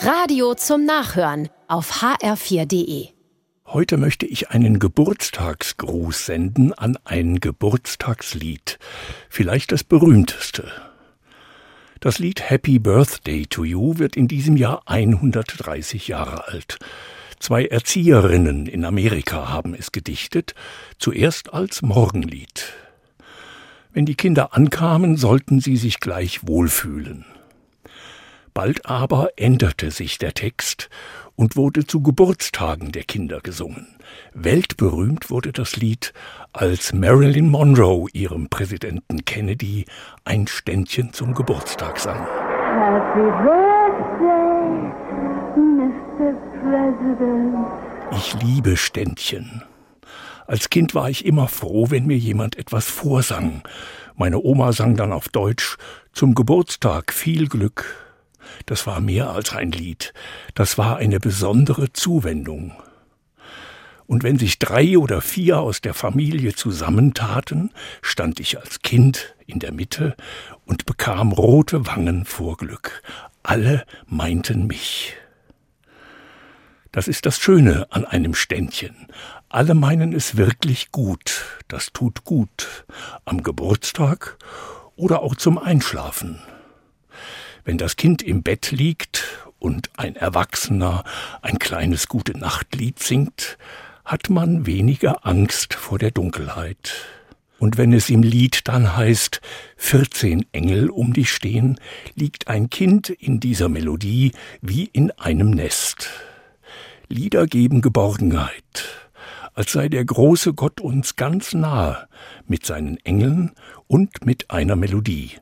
Radio zum Nachhören auf hr4.de. Heute möchte ich einen Geburtstagsgruß senden an ein Geburtstagslied, vielleicht das berühmteste. Das Lied Happy Birthday to You wird in diesem Jahr 130 Jahre alt. Zwei Erzieherinnen in Amerika haben es gedichtet, zuerst als Morgenlied. Wenn die Kinder ankamen, sollten sie sich gleich wohlfühlen. Bald aber änderte sich der Text und wurde zu Geburtstagen der Kinder gesungen. Weltberühmt wurde das Lied, als Marilyn Monroe ihrem Präsidenten Kennedy ein Ständchen zum Geburtstag sang. Happy Birthday, Mr. President. Ich liebe Ständchen. Als Kind war ich immer froh, wenn mir jemand etwas vorsang. Meine Oma sang dann auf Deutsch Zum Geburtstag viel Glück, das war mehr als ein Lied, das war eine besondere Zuwendung. Und wenn sich drei oder vier aus der Familie zusammentaten, stand ich als Kind in der Mitte und bekam rote Wangen vor Glück. Alle meinten mich. Das ist das Schöne an einem Ständchen. Alle meinen es wirklich gut, das tut gut, am Geburtstag oder auch zum Einschlafen. Wenn das Kind im Bett liegt und ein Erwachsener ein kleines Gute Nachtlied singt, hat man weniger Angst vor der Dunkelheit. Und wenn es im Lied dann heißt, 14 Engel um dich stehen, liegt ein Kind in dieser Melodie wie in einem Nest. Lieder geben Geborgenheit, als sei der große Gott uns ganz nahe mit seinen Engeln und mit einer Melodie.